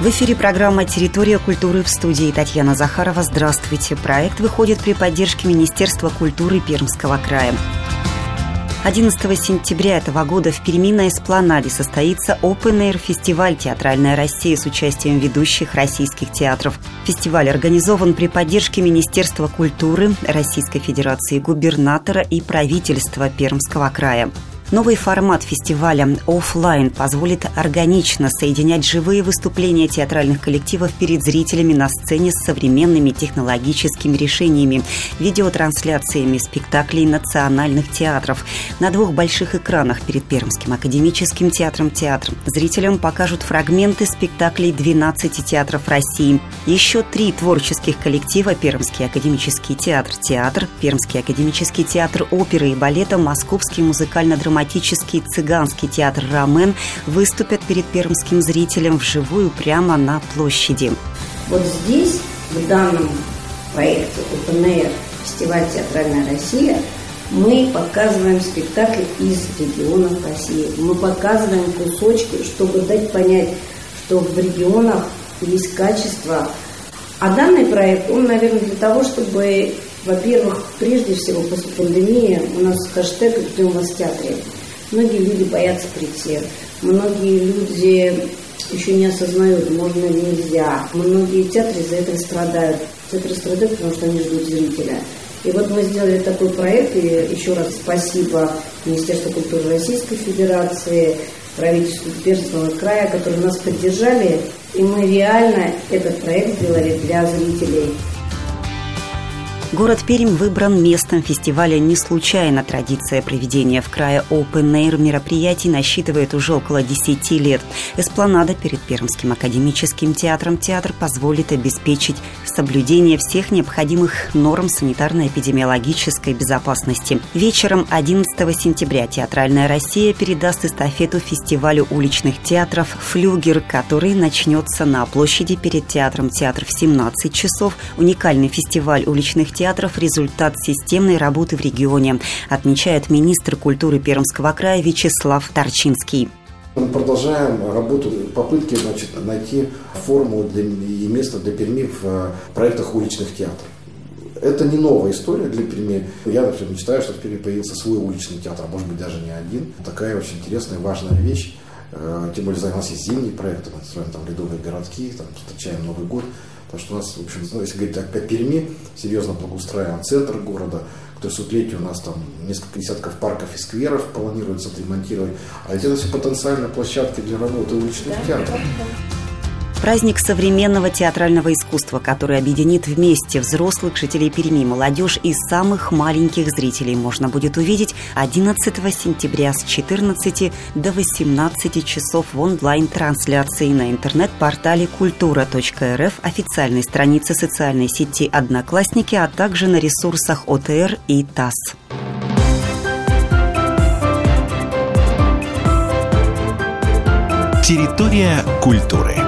В эфире программа «Территория культуры» в студии Татьяна Захарова. Здравствуйте. Проект выходит при поддержке Министерства культуры Пермского края. 11 сентября этого года в Перми на Эспланаде состоится Open Air фестиваль «Театральная Россия» с участием ведущих российских театров. Фестиваль организован при поддержке Министерства культуры Российской Федерации, губернатора и правительства Пермского края. Новый формат фестиваля офлайн позволит органично соединять живые выступления театральных коллективов перед зрителями на сцене с современными технологическими решениями, видеотрансляциями спектаклей национальных театров. На двух больших экранах перед Пермским академическим театром театр зрителям покажут фрагменты спектаклей 12 театров России. Еще три творческих коллектива Пермский академический театр театр, Пермский академический театр оперы и балета, Московский музыкально-драматический драматический цыганский театр «Рамен» выступят перед пермским зрителем вживую прямо на площади. Вот здесь, в данном проекте Air фестиваль «Театральная Россия», мы показываем спектакли из регионов России. Мы показываем кусочки, чтобы дать понять, что в регионах есть качество. А данный проект, он, наверное, для того, чтобы во-первых, прежде всего, после пандемии у нас хэштег «Где у вас в театре?». Многие люди боятся прийти. Многие люди еще не осознают, можно, нельзя. Многие театры из-за этого страдают. Театры страдают, потому что они ждут зрителя. И вот мы сделали такой проект, и еще раз спасибо Министерству культуры Российской Федерации, правительству Пермского края, которые нас поддержали, и мы реально этот проект сделали для зрителей. Город Пермь выбран местом фестиваля не случайно. Традиция проведения в крае Open Air мероприятий насчитывает уже около 10 лет. Эспланада перед Пермским академическим театром театр позволит обеспечить соблюдение всех необходимых норм санитарно-эпидемиологической безопасности. Вечером 11 сентября Театральная Россия передаст эстафету фестивалю уличных театров «Флюгер», который начнется на площади перед театром театр в 17 часов. Уникальный фестиваль уличных театров – результат системной работы в регионе, отмечает министр культуры Пермского края Вячеслав Торчинский. Мы продолжаем работу, попытки значит, найти форму для, и место для Перми в э, проектах уличных театров. Это не новая история для Перми. Я, например, мечтаю, что в Перми появился свой уличный театр, а может быть даже не один. Такая очень интересная, важная вещь. Э, тем более, есть зимний проект, мы называем там ледовые городки, там встречаем Новый год. Потому что у нас, в общем, ну, если говорить о Перми, серьезно благоустраиваем центр города. К 300-летию у нас там несколько десятков парков и скверов планируется отремонтировать. А ведь это все потенциальные площадки для работы уличных да, театров. Праздник современного театрального искусства, который объединит вместе взрослых жителей Перми, молодежь и самых маленьких зрителей можно будет увидеть 11 сентября с 14 до 18 часов в онлайн-трансляции на интернет-портале культура.рф, официальной странице социальной сети «Одноклассники», а также на ресурсах ОТР и ТАСС. Территория культуры.